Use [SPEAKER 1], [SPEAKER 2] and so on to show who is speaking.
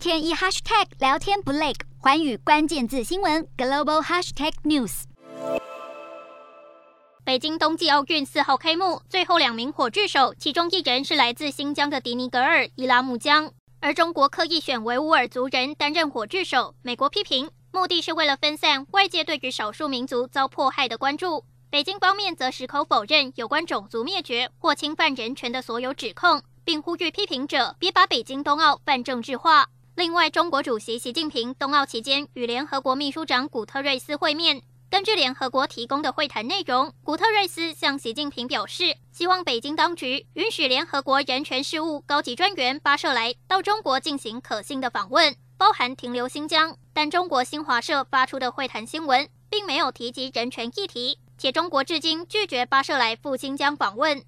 [SPEAKER 1] 天一 hashtag 聊天不累，寰宇关键字新闻 global hashtag news。
[SPEAKER 2] 北京冬季奥运四号开幕，最后两名火炬手，其中一人是来自新疆的迪尼格尔·伊拉木江，而中国刻意选维吾尔族人担任火炬手，美国批评目的是为了分散外界对于少数民族遭迫害的关注。北京方面则矢口否认有关种族灭绝或侵犯人权的所有指控。并呼吁批评者别把北京冬奥泛政治化。另外，中国主席习近平冬奥期间与联合国秘书长古特瑞斯会面。根据联合国提供的会谈内容，古特瑞斯向习近平表示，希望北京当局允许联合国人权事务高级专员巴舍莱到中国进行可信的访问，包含停留新疆。但中国新华社发出的会谈新闻并没有提及人权议题，且中国至今拒绝巴舍莱赴新疆访问。